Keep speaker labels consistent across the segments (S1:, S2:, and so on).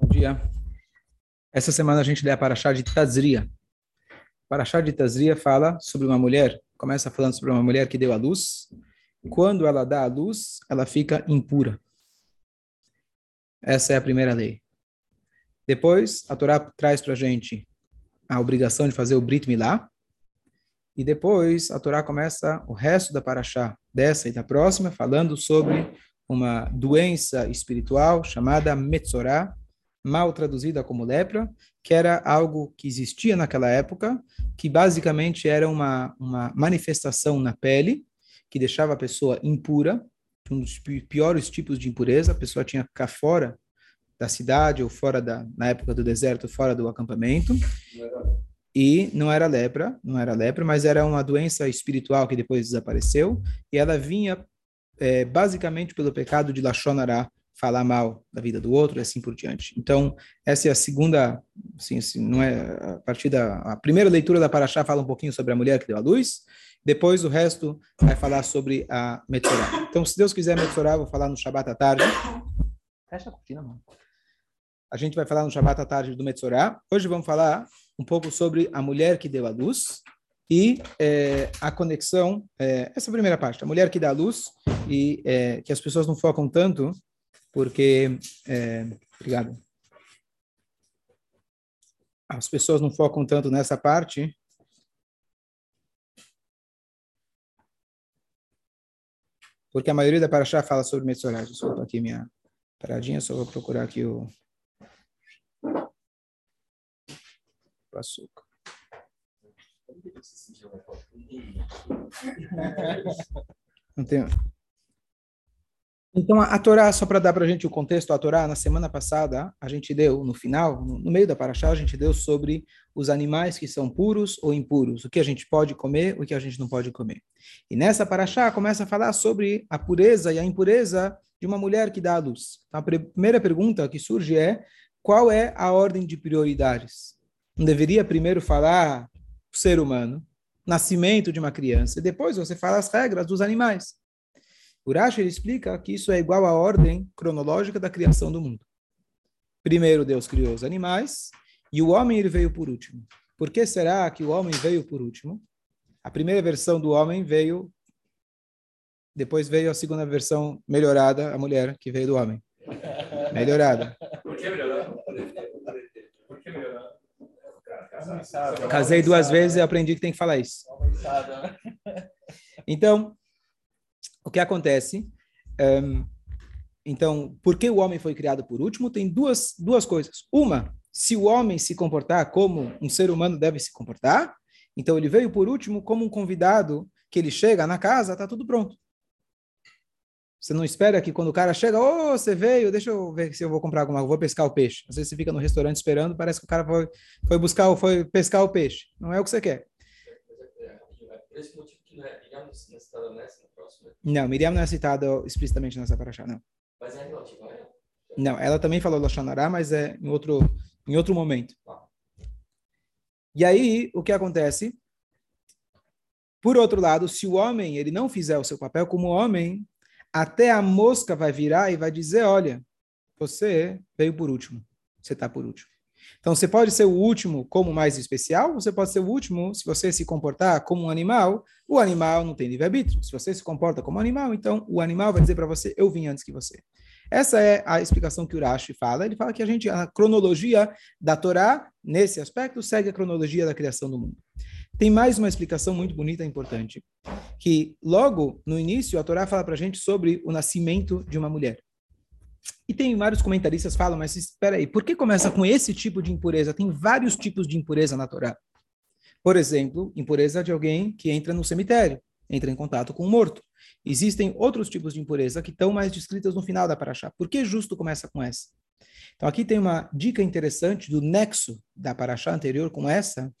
S1: Bom dia. Essa semana a gente lê a Paraxá de Tazria. Paraxá de Tazria fala sobre uma mulher, começa falando sobre uma mulher que deu a luz. Quando ela dá a luz, ela fica impura. Essa é a primeira lei. Depois, a Torá traz para a gente a obrigação de fazer o Brit Milá. E depois, a Torá começa o resto da Paraxá, dessa e da próxima, falando sobre uma doença espiritual chamada Metzorah, mal traduzida como lepra, que era algo que existia naquela época, que basicamente era uma, uma manifestação na pele, que deixava a pessoa impura, um dos piores tipos de impureza, a pessoa tinha que ficar fora da cidade ou fora da, na época do deserto, fora do acampamento. E não era lepra, não era lepra, mas era uma doença espiritual que depois desapareceu, e ela vinha é, basicamente pelo pecado de Lachonará, falar mal da vida do outro e assim por diante. Então, essa é a segunda, assim, assim, não é a partir da a primeira leitura da Paraxá fala um pouquinho sobre a mulher que deu a luz, depois o resto vai falar sobre a Metzorah. Então, se Deus quiser Metzorah, vou falar no Shabat à tarde. Fecha a cortina, mano. A gente vai falar no Shabat à tarde do Metzorah. Hoje vamos falar um pouco sobre a mulher que deu a luz e é, a conexão, é, essa primeira parte, a mulher que dá a luz e é, que as pessoas não focam tanto porque é, obrigado. As pessoas não focam tanto nessa parte. Porque a maioria da Paraxá fala sobre Metsorá. Desculpa aqui minha paradinha, só vou procurar aqui o, o açúcar. Não tem. Então, a, Torá, só para dar para a gente o contexto, a Torá, na semana passada, a gente deu, no final, no, meio da Paraxá, a gente deu sobre os animais que são puros ou impuros, o que a gente pode comer, o que a gente não pode comer. E nessa Paraxá começa a falar sobre a pureza e a impureza de uma mulher que dá a luz. Então, a primeira pergunta que surge é, qual é a ordem de prioridades? Não deveria primeiro falar o ser humano, nascimento de uma criança, e depois você fala as regras dos animais. Urash ele explica que isso é igual à ordem cronológica da criação do mundo. Primeiro Deus criou os animais e o homem ele veio por último. Por que será que o homem veio por último? A primeira versão do homem veio, depois veio a segunda versão melhorada, a mulher que veio do homem. Melhorada. Por que melhorada? Por que melhorada? Casei duas vezes e aprendi que tem que falar isso. Então, o que acontece? Um, então, por que o homem foi criado por último? Tem duas, duas coisas. Uma, se o homem se comportar como um ser humano deve se comportar, então ele veio por último como um convidado que ele chega na casa, está tudo pronto. Você não espera que quando o cara chega, ô, oh, você veio, deixa eu ver se eu vou comprar alguma vou pescar o peixe. Às vezes você fica no restaurante esperando, parece que o cara foi, foi buscar, foi pescar o peixe. Não é o que você quer. Esse motivo que não é, digamos, nessa, nessa não, Miriam não é citada explicitamente nessa paraxá, não. Mas é relativa a ela? Não, ela também falou Lashonará, mas é em outro, em outro momento. Tá. E aí, o que acontece? Por outro lado, se o homem ele não fizer o seu papel como homem, até a mosca vai virar e vai dizer, olha, você veio por último, você está por último. Então, você pode ser o último como mais especial, você pode ser o último se você se comportar como um animal, o animal não tem livre-arbítrio. Se você se comporta como animal, então o animal vai dizer para você, eu vim antes que você. Essa é a explicação que o Urashi fala. Ele fala que a gente, a cronologia da Torá, nesse aspecto, segue a cronologia da criação do mundo. Tem mais uma explicação muito bonita e importante, que logo no início a Torá fala para a gente sobre o nascimento de uma mulher. E tem vários comentaristas falam, mas espera aí, por que começa com esse tipo de impureza? Tem vários tipos de impureza na Torá. Por exemplo, impureza de alguém que entra no cemitério, entra em contato com um morto. Existem outros tipos de impureza que estão mais descritas no final da Paraxá. Por que justo começa com essa? Então aqui tem uma dica interessante do nexo da Paraxá anterior com essa,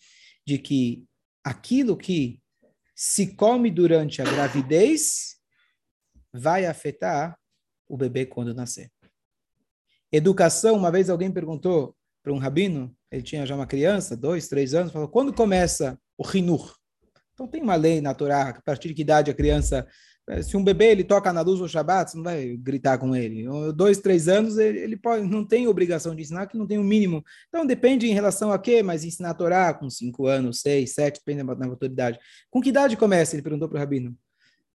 S1: de que aquilo que se come durante a gravidez vai afetar o bebê quando nascer. Educação, uma vez alguém perguntou para um rabino, ele tinha já uma criança, dois, três anos, falou, quando começa o rinur? Então tem uma lei na Torá, a partir de que idade a criança É, se um bebê ele toca na luz no Shabat, você não vai gritar com ele. Dois, três anos, ele, pode, não tem obrigação de ensinar, que não tem o um mínimo. Então, depende em relação a quê, mas ensinar a Torá com cinco anos, seis, sete, depende da autoridade. Com que idade começa? Ele perguntou para o Rabino.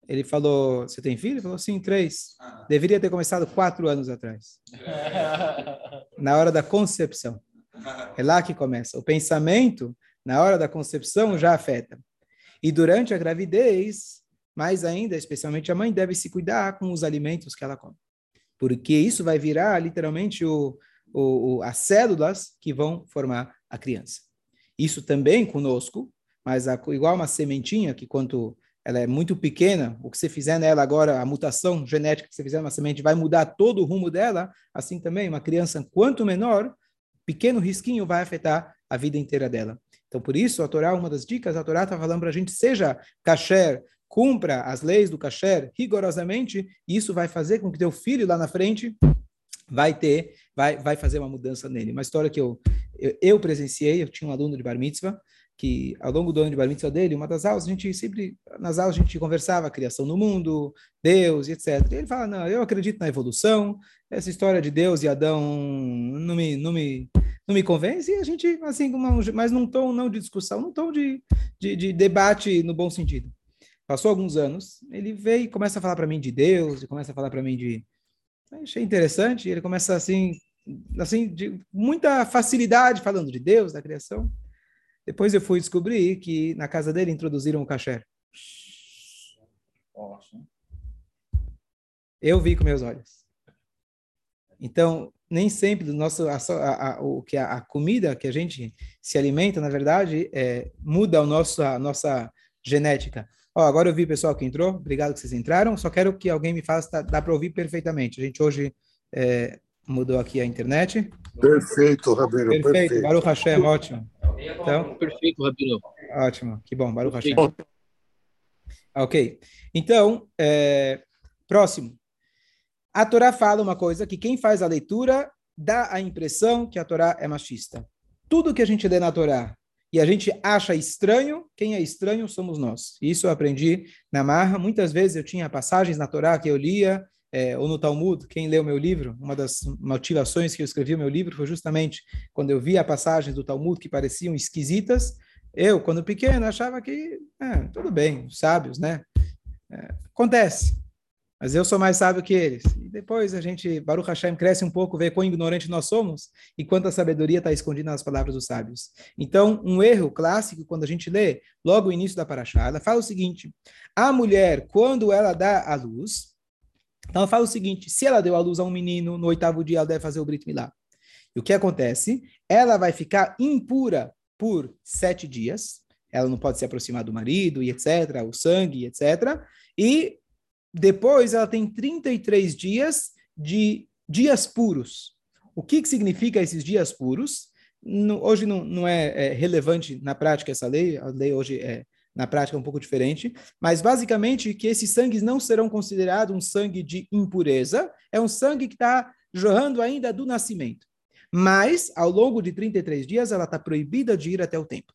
S1: Ele falou, você tem filho? Ele falou, sim, três. Ah. Deveria ter começado quatro anos atrás. na hora da concepção. É lá que começa. O pensamento, na hora da concepção, já afeta. E durante a gravidez, mais ainda, especialmente a mãe deve se cuidar com os alimentos que ela come. Porque isso vai virar literalmente o, o, o, as células que vão formar a criança. Isso também conosco, mas a, igual uma sementinha que quanto ela é muito pequena, o que você fizer nela agora, a mutação genética que você fizer numa semente vai mudar todo o rumo dela, assim também uma criança quanto menor, pequeno risquinho vai afetar a vida inteira dela. Então, por isso, a Torá, uma das dicas, a Torá está falando para a gente, seja kasher, cumpra as leis do kasher rigorosamente, e isso vai fazer com que teu filho lá na frente vai ter, vai, vai fazer uma mudança nele. Uma história que eu, eu, eu presenciei, eu tinha um aluno de bar mitzvah, que ao longo do ano de bar mitzvah dele, uma das aulas, a gente sempre, nas aulas a gente conversava criação do mundo, Deus etc. E ele fala, não, eu acredito na evolução, essa história de Deus e Adão não me, não me, não me convence, e a gente, assim, mas num tom não de discussão, num tom de, de, de debate no bom sentido. Passou alguns anos, ele veio e começa a falar para mim de Deus, e começa a falar para mim de... Achei interessante, ele começa assim, assim, de muita facilidade falando de Deus, da criação. Depois eu fui descobrir que na casa dele introduziram o kasher. Eu vi com meus olhos. Então, nem sempre nosso a, a, a, o que a, comida que a gente se alimenta, na verdade, é, muda o nosso, a nossa genética. Ó, agora eu vi o pessoal que entrou, obrigado que vocês entraram. Só quero que alguém me faça, tá, dá para ouvir perfeitamente. A gente hoje é, mudou aqui a internet.
S2: Perfeito, Rabino.
S1: Perfeito, perfeito. Baruch Hashem, ótimo. Então,
S3: perfeito, Rabino.
S1: Ótimo, que bom, Baruch Hashem. Ok, então, é, próximo. A Torá fala uma coisa que quem faz a leitura dá a impressão que a Torá é machista. Tudo que a gente lê na Torá e a gente acha estranho, quem é estranho somos nós. Isso eu aprendi na Marra. Muitas vezes eu tinha passagens na Torá que eu lia é, ou no Talmud, quem leu meu livro, uma das motivações que eu escrevi o meu livro foi justamente quando eu via passagens do Talmud que pareciam esquisitas, eu, quando pequeno, achava que, é, tudo bem, sábios, né? É, acontece, mas eu sou mais sábio que eles. E depois a gente, Baruch Hashem, cresce um pouco, vê quão ignorante nós somos e quanta sabedoria está escondida nas palavras dos sábios. Então, um erro clássico, quando a gente lê logo o início da Paraxá, ela fala o seguinte, a mulher, quando ela dá a luz, então fala o seguinte: se ela deu à luz a um menino, no oitavo dia ela deve fazer o Brit Milá. E o que acontece? Ela vai ficar impura por sete dias. Ela não pode se aproximar do marido e etc., o sangue, etc. E depois ela tem 33 dias de dias puros. O que, que significa esses dias puros? No, hoje não, não é, é, relevante na prática essa lei, a lei hoje é na prática é um pouco diferente, mas basicamente que esses sangues não serão considerados um sangue de impureza, é um sangue que está jorrando ainda do nascimento. Mas, ao longo de 33 dias, ela está proibida de ir até o templo.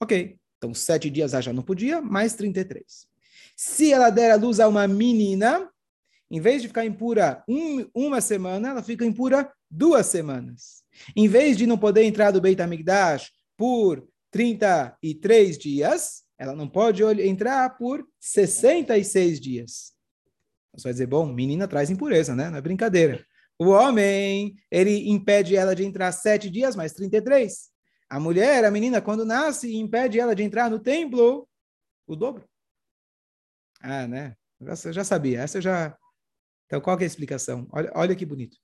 S1: Ok, então sete dias ela já não podia, mais 33. Se ela der a luz a uma menina, em vez de ficar impura um, uma semana, ela fica impura duas semanas. Em vez de não poder entrar do Beit HaMikdash por 33 dias, ela não pode entrar por 66 dias. Você vai dizer, bom, menina traz impureza, né? Não é brincadeira. O homem, ele impede ela de entrar sete dias, mais 33. A mulher, a menina, quando nasce, impede ela de entrar no templo o dobro. Ah, né? Você já sabia. Essa já. Então, qual é a explicação? Olha, olha que bonito.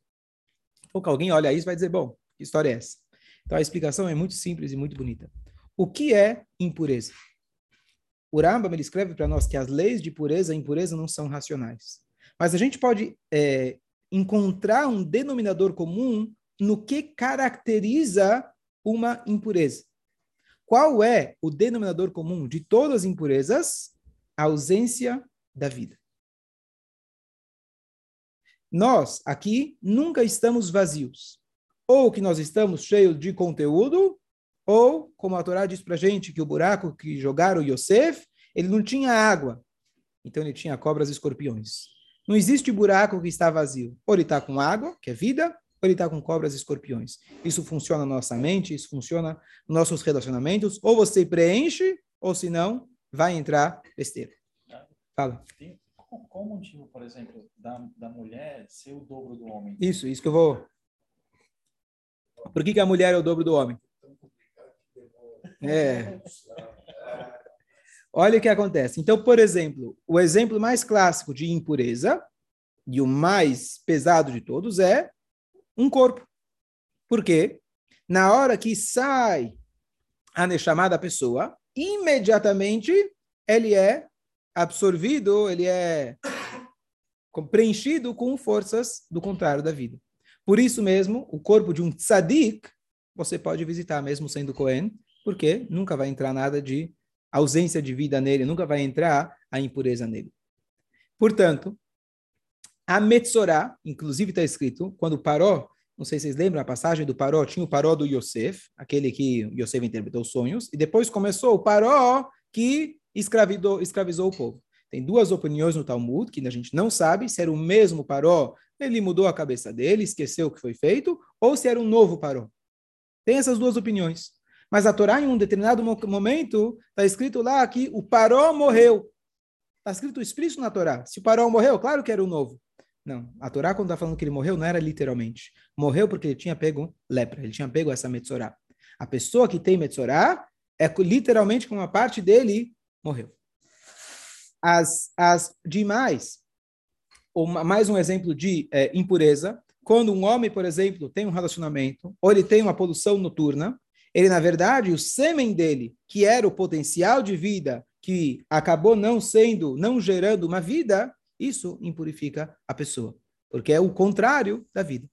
S1: Ou que alguém olha isso vai dizer, bom, que história é essa? Então, a explicação é muito simples e muito bonita. O que é impureza? O Rambam ele escreve para nós que as leis de pureza e impureza não são racionais. Mas a gente pode é, encontrar um denominador comum no que caracteriza uma impureza. Qual é o denominador comum de todas as impurezas? A ausência da vida. Nós, aqui, nunca estamos vazios. Ou que nós estamos cheios de conteúdo, ou, como a Torá diz para gente, que o buraco que jogaram Yosef, ele não tinha água. então ele tinha cobras e escorpiões. Não existe buraco que está vazio. Ou ele está com água, que é vida, ou ele está com cobras e escorpiões. Isso funciona na nossa mente, isso funciona nos nossos relacionamentos. Ou você preenche, ou se não, vai entrar besteira. Fala.
S2: qual o motivo, por exemplo, da, da mulher ser o dobro do homem?
S1: Isso, isso que eu vou. Por que, que a mulher é o dobro do homem? É. Olha o que acontece. Então, por exemplo, o exemplo mais clássico de impureza, e o mais pesado de todos, é um corpo. Por quê? Na hora que sai a Neshama da pessoa, imediatamente ele é absorvido, ele é preenchido com forças do contrário da vida. Por isso mesmo, o corpo de um tzadik, você pode visitar mesmo sendo Cohen, porque nunca vai entrar nada de ausência de vida nele, nunca vai entrar a impureza nele. Portanto, a Metzorá, inclusive está escrito, quando Paró, não sei se vocês lembram a passagem do Paró, tinha o Paró do Yosef, aquele que Yosef interpretou sonhos, e depois começou o Paró que escravizou o povo. Tem duas opiniões no Talmud, que a gente não sabe se era o mesmo Paró, ele mudou a cabeça dele, esqueceu o que foi feito, ou se era um novo Paró. Tem essas duas opiniões. Mas a Torá, em um determinado momento, está escrito lá que o Paró morreu. Está escrito explícito na Torá. Se o Paró morreu, claro que era o novo. Não, a Torá, quando está falando que ele morreu, não era literalmente. Morreu porque ele tinha pego lepra, ele tinha pego essa Metzorá. A pessoa que tem Metzorá é literalmente como uma parte dele morreu. As, as demais, ou mais um exemplo de é, impureza, quando um homem, por exemplo, tem um relacionamento, ou ele tem uma poluição noturna, ele, na verdade, o sêmen dele, que era o potencial de vida, que acabou não sendo, não gerando uma vida, isso impurifica a pessoa, porque é o contrário da vida.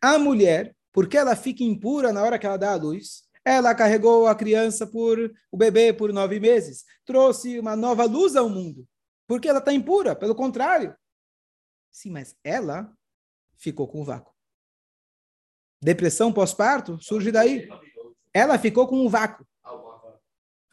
S1: A mulher, porque ela fica impura na hora que ela dá a luz, ela carregou a criança por o bebê por nove meses, trouxe uma nova luz ao mundo, porque ela está impura, pelo contrário. Sim, mas ela ficou com o vácuo. Depressão pós-parto surge daí. Ela ficou com um vácuo.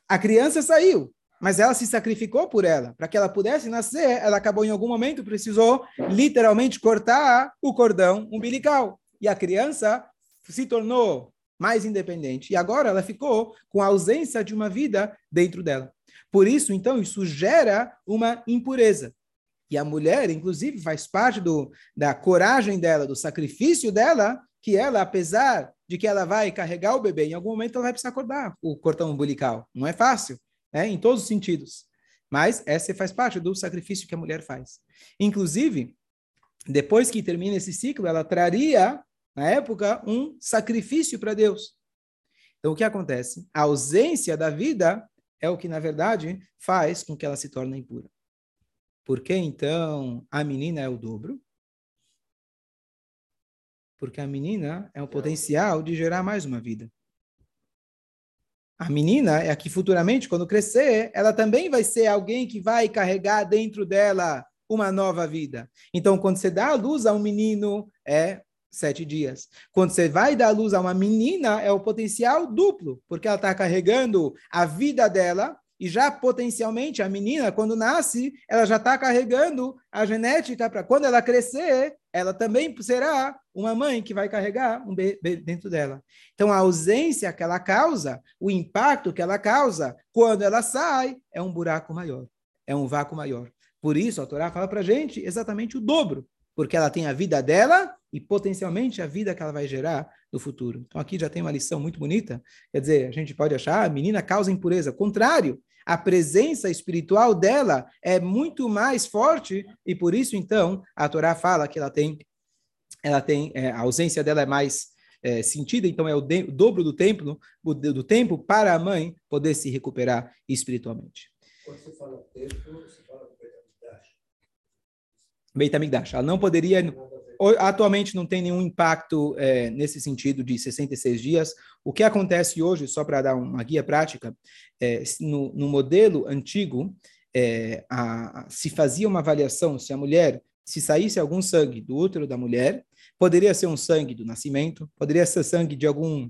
S1: A criança saiu, mas ela se sacrificou por ela. Para que ela pudesse nascer, ela acabou em algum momento, precisou literalmente cortar o cordão umbilical. E a criança se tornou mais independente. E agora ela ficou com a ausência de uma vida dentro dela. Por isso, então, isso gera uma impureza. E a mulher, inclusive, faz parte do, da coragem dela, do sacrifício dela, que ela, apesar de que ela vai carregar o bebê, em algum momento ela vai precisar acordar o cordão umbilical. Não é fácil, né? em todos os sentidos. Mas essa faz parte do sacrifício que a mulher faz. Inclusive, depois que termina esse ciclo, ela traria, na época, um sacrifício para Deus. Então, o que acontece? A ausência da vida é o que, na verdade, faz com que ela se torne impura. Por que, então, a menina é o dobro? Porque a menina é o potencial de gerar mais uma vida. A menina é a que futuramente, quando crescer, ela também vai ser alguém que vai carregar dentro dela uma nova vida. Então, quando você dá a luz a um menino, é sete dias. Quando você vai dar a luz a uma menina, é o potencial duplo, porque ela está carregando a vida dela e já potencialmente a menina, quando nasce, ela já está carregando a genética para quando ela crescer, ela também será uma mãe que vai carregar um bebê dentro dela. Então, a ausência que ela causa, o impacto que ela causa, quando ela sai, é um buraco maior, é um vácuo maior. Por isso, a Torá fala para a gente exatamente o dobro, porque ela tem a vida dela e potencialmente a vida que ela vai gerar no futuro. Então, aqui já tem uma lição muito bonita. Quer dizer, a gente pode achar a ah, menina causa impureza. Contrário, a presença espiritual dela é muito mais forte e por isso então a Torá fala que ela tem ela tem é, a ausência dela é mais é, sentida então é o, de, o dobro do tempo do, do tempo para a mãe poder se recuperar espiritualmente. Quando você fala tempo você fala Beit HaMikdash. Ela não poderia atualmente não tem nenhum impacto é, nesse sentido de 66 dias. O que acontece hoje, só para dar uma guia prática, é, no, no, modelo antigo, é, a, se fazia uma avaliação se a mulher, se saísse algum sangue do útero da mulher, poderia ser um sangue do nascimento, poderia ser sangue de algum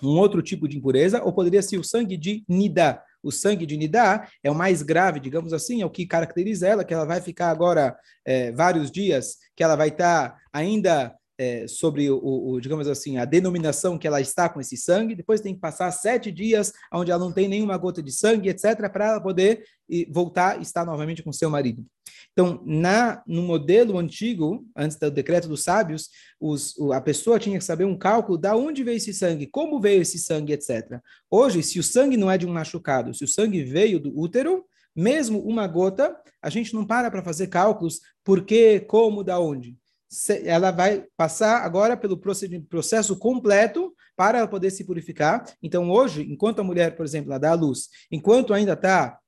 S1: um outro tipo de impureza, ou poderia ser o sangue de nida, o sangue de Nidá é o mais grave, digamos assim, é o que caracteriza ela, que ela vai ficar agora é, vários dias, que ela vai estar tá ainda é, sobre o, o, digamos assim, a denominação que ela está com esse sangue, depois tem que passar sete dias onde ela não tem nenhuma gota de sangue, etc., para ela poder voltar e estar novamente com seu marido. Então, na, no modelo antigo, antes do decreto dos sábios, os, a pessoa tinha que saber um cálculo da onde veio esse sangue, como veio esse sangue, etc. Hoje, se o sangue não é de um machucado, se o sangue veio do útero, mesmo uma gota, a gente não para para fazer cálculos por quê, como, da onde ela vai passar agora pelo processo completo para poder se purificar. Então, hoje, enquanto a mulher, por exemplo, ela dá a luz, enquanto ainda está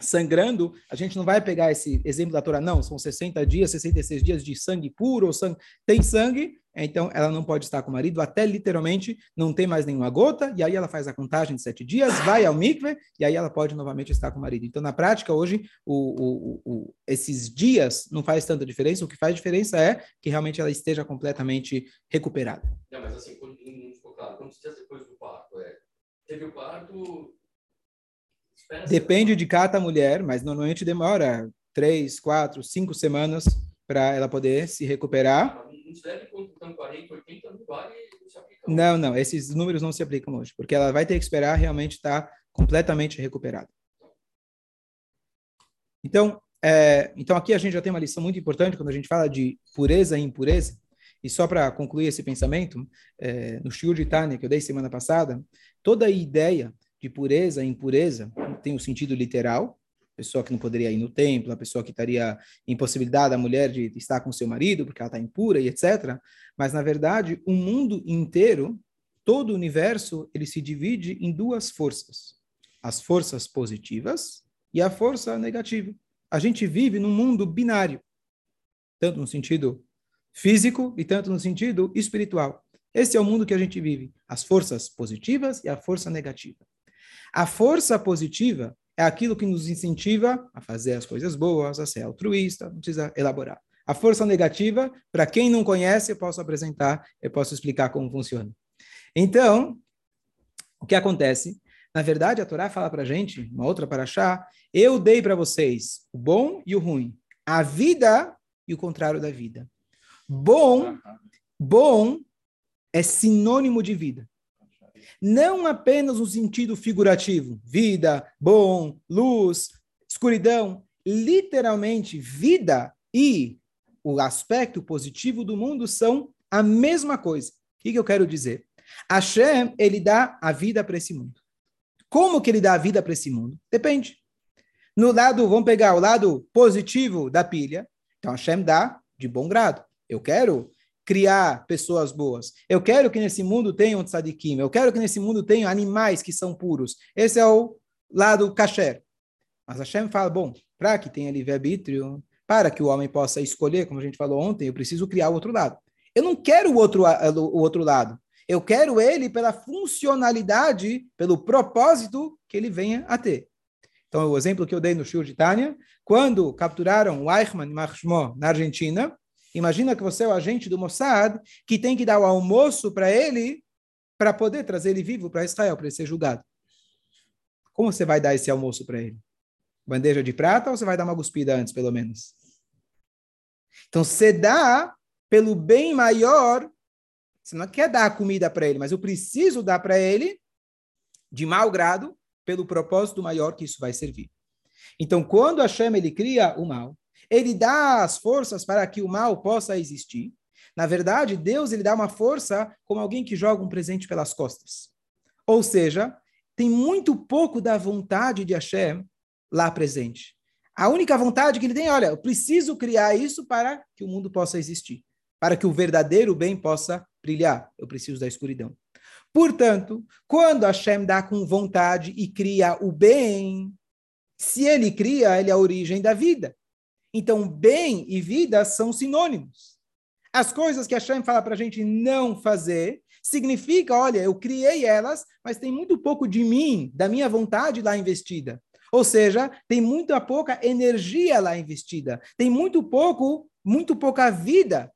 S1: sangrando, a gente não vai pegar esse exemplo da Torá, não, são 60 dias, 66 dias de sangue puro, ou sangue, tem sangue, então ela não pode estar com o marido até literalmente não ter mais nenhuma gota, e aí ela faz a contagem de sete dias, vai ao mikve, e aí ela pode novamente estar com o marido. Então, na prática, hoje, o, o, o, esses dias não faz tanta diferença, o que faz diferença é que realmente ela esteja completamente recuperada.
S3: Não, mas assim, quando, não ficou claro, quantos dias depois do parto? É, teve o parto,
S1: Depende de cada mulher, mas normalmente demora três, quatro, cinco semanas para ela poder se recuperar. Não, não, esses números não se aplicam hoje, porque ela vai ter que esperar realmente estar completamente recuperada. Então, é, então aqui a gente já tem uma lição muito importante quando a gente fala de pureza e impureza. E só para concluir esse pensamento, é, no Shiur de Tânia, que eu dei semana passada, toda a ideia de pureza e impureza tem o um sentido literal, pessoa que não poderia ir no templo, a pessoa que estaria impossibilidade a mulher de estar com seu marido porque ela está impura e etc. Mas na verdade, o mundo inteiro, todo o universo, ele se divide em duas forças: as forças positivas e a força negativa. A gente vive num mundo binário, tanto no sentido físico e tanto no sentido espiritual. Esse é o mundo que a gente vive: as forças positivas e a força negativa. A força positiva é aquilo que nos incentiva a fazer as coisas boas, a ser altruísta, não precisa elaborar. A força negativa, para quem não conhece, eu posso apresentar, eu posso explicar como funciona. Então, o que acontece? Na verdade, a Torá fala para a gente, uma outra paraxá, eu dei para vocês o bom e o ruim, a vida e o contrário da vida. Bom, bom é sinônimo de vida não apenas no sentido figurativo, vida, bom, luz, escuridão, literalmente vida e o aspecto positivo do mundo são a mesma coisa. O que, que eu quero dizer? Hashem, ele dá a vida para esse mundo. Como que ele dá a vida para esse mundo? Depende. No lado, vamos pegar o lado positivo da pilha. Então Hashem dá de bom grado. Eu quero criar pessoas boas. Eu quero que nesse mundo tenham tzadikim. Eu quero que nesse mundo tenham animais que são puros. Esse é o lado kasher. Mas Hashem fala, bom, para que tenha livre-arbítrio, para que o homem possa escolher, como a gente falou ontem, eu preciso criar o outro lado. Eu não quero o outro, o outro lado. Eu quero ele pela funcionalidade, pelo propósito que ele venha a ter. Então, o exemplo que eu dei no Shur de Tânia, quando capturaram o Eichmann Marshmo na Argentina, Imagina que você é o agente do Mossad que tem que dar o almoço para ele para poder trazer ele vivo para Israel, para ele ser julgado. Como você vai dar esse almoço para ele? Bandeja de prata ou você vai dar uma cuspida antes, pelo menos? Então, você dá pelo bem maior. Você não quer dar a comida para ele, mas eu preciso dar para ele de mau grado pelo propósito maior que isso vai servir. Então, quando a chama ele cria o mal, ele dá as forças para que o mal possa existir. Na verdade, Deus ele dá uma força como alguém que joga um presente pelas costas. Ou seja, tem muito pouco da vontade de Hashem lá presente. A única vontade que ele tem, olha, eu preciso criar isso para que o mundo possa existir, para que o verdadeiro bem possa brilhar. Eu preciso da escuridão. Portanto, quando Hashem dá com vontade e cria o bem, se ele cria, ele é a origem da vida. Então, bem e vida são sinônimos. As coisas que a Shem fala para a gente não fazer, significa, olha, eu criei elas, mas tem muito pouco de mim, da minha vontade lá investida. Ou seja, tem muito pouca energia lá investida. Tem muito pouco, muito pouca vida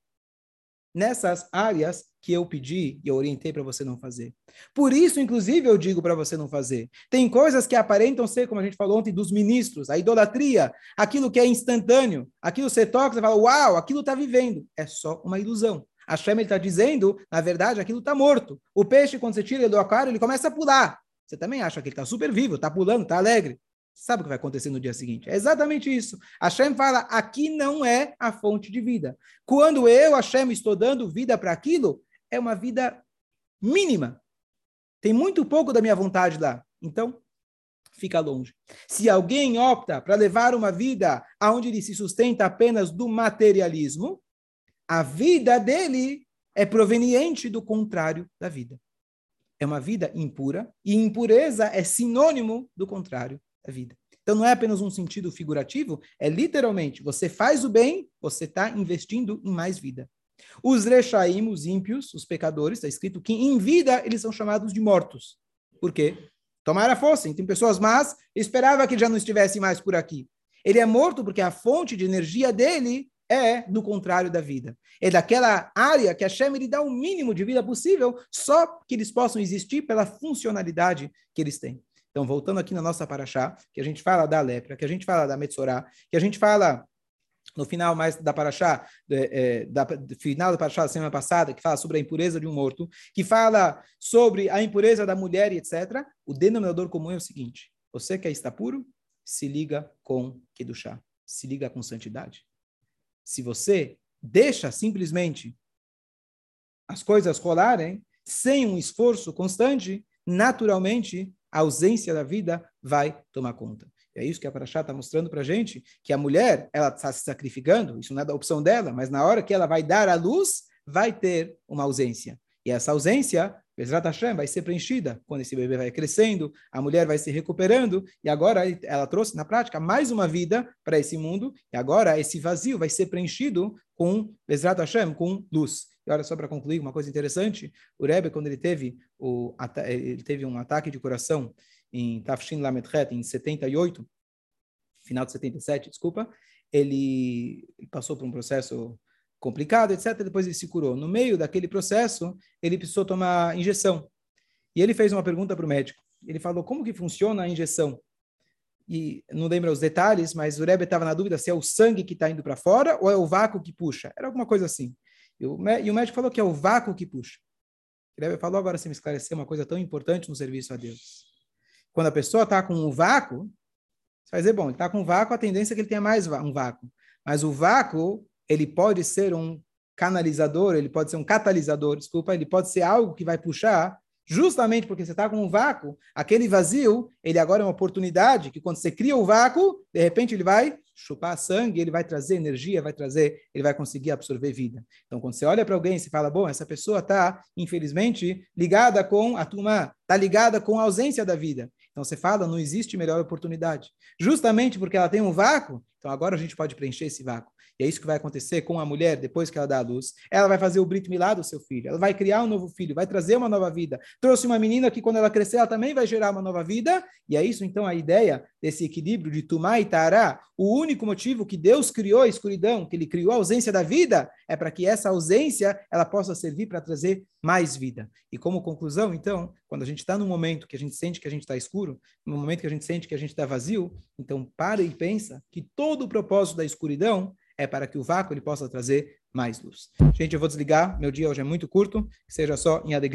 S1: nessas áreas que eu pedi e eu orientei para você não fazer. Por isso, inclusive, eu digo para você não fazer. Tem coisas que aparentam ser, como a gente falou ontem, dos ministros, a idolatria, aquilo que é instantâneo, aquilo você toca, você fala, uau, aquilo está vivendo. É só uma ilusão. A Shem está dizendo, na verdade, aquilo está morto. O peixe, quando você tira ele do aquário, ele começa a pular. Você também acha que ele está super vivo, está pulando, está alegre. Sabe o que vai acontecer no dia seguinte? É exatamente isso. Hashem fala, aqui não é a fonte de vida. Quando eu, Hashem, estou dando vida para aquilo, é uma vida mínima. Tem muito pouco da minha vontade lá. Então, fica longe. Se alguém opta para levar uma vida onde ele se sustenta apenas do materialismo, a vida dele é proveniente do contrário da vida. É uma vida impura, e impureza é sinônimo do contrário da vida. Então não é apenas um sentido figurativo, é literalmente, você faz o bem, você está investindo em mais vida. Os rechaim, os ímpios, os pecadores, está escrito que em vida eles são chamados de mortos. Por quê? Tomara fossem. Tem pessoas más, esperava que já não estivesse mais por aqui. Ele é morto porque a fonte de energia dele é do contrário da vida. É daquela área que a Shem lhe dá o mínimo de vida possível, só que eles possam existir pela funcionalidade que eles têm. Então, voltando aqui na nossa paraxá, que a gente fala da lepra, que a gente fala da Metzorá, que a gente fala no final mais da paraxá, é, da, final da paraxá da semana passada, que fala sobre a impureza de um morto, que fala sobre a impureza da mulher e etc., o denominador comum é o seguinte, você quer estar puro, se liga com Kedushá, se liga com santidade. Se você deixa simplesmente as coisas rolarem, sem um esforço constante, naturalmente a ausência da vida vai tomar conta. É isso que a Paraxá está mostrando para a gente, que a mulher, ela está se sacrificando, isso não é da opção dela, mas na hora que ela vai dar à luz, vai ter uma ausência. E essa ausência, Bezrat Hashem, vai ser preenchida quando esse bebê vai crescendo, a mulher vai se recuperando, e agora ela trouxe na prática mais uma vida para esse mundo, e agora esse vazio vai ser preenchido com Bezrat Hashem, com luz. E olha só para concluir uma coisa interessante, o Rebbe, quando ele teve, o, ele teve um ataque de coração em Tafshin Lametret, em 78, final de 77, desculpa, ele passou por um processo complicado, etc. Depois ele se curou. No meio daquele processo, ele precisou tomar injeção. E ele fez uma pergunta para o médico. Ele falou, como que funciona a injeção? E não lembra os detalhes, mas o Rebbe estava na dúvida se é o sangue que está indo para fora ou é o vácuo que puxa. Era alguma coisa assim. E o, e o médico falou que é o vácuo que puxa. Ele falou agora, se me esclarecer uma coisa tão importante no serviço a Deus. Quando a pessoa está com um vácuo, você vai dizer, bom, ele está com um vácuo, a tendência é que ele tenha mais um vácuo. Mas o vácuo, ele pode ser um canalizador, ele pode ser um catalisador, desculpa, ele pode ser algo que vai puxar justamente porque você está com um vácuo, aquele vazio, ele agora é uma oportunidade que quando você cria o vácuo, de repente ele vai chupar sangue, ele vai trazer energia, vai trazer, ele vai conseguir absorver vida. Então, quando você olha para alguém e fala, bom, essa pessoa está, infelizmente, ligada com a turma, está ligada com a ausência da vida. Então, você fala, não existe melhor oportunidade. Justamente porque ela tem um vácuo, então agora a gente pode preencher esse vácuo. E é isso que vai acontecer com a mulher depois que ela dá a luz. Ela vai fazer o Brit Milá do seu filho. Ela vai criar um novo filho, vai trazer uma nova vida. Trouxe uma menina que quando ela crescer, ela também vai gerar uma nova vida. E é isso, então, a ideia desse equilíbrio de Tumá e Tará. O único motivo que Deus criou a escuridão, que ele criou a ausência da vida, é para que essa ausência ela possa servir para trazer mais vida. E como conclusão, então, quando a gente está num momento que a gente sente que a gente está escuro, no momento que a gente sente que a gente está vazio, então para e pensa que todo o propósito da escuridão é para que o vácuo ele possa trazer mais luz. Gente, eu vou desligar, meu dia hoje é muito curto, que seja só em alegria.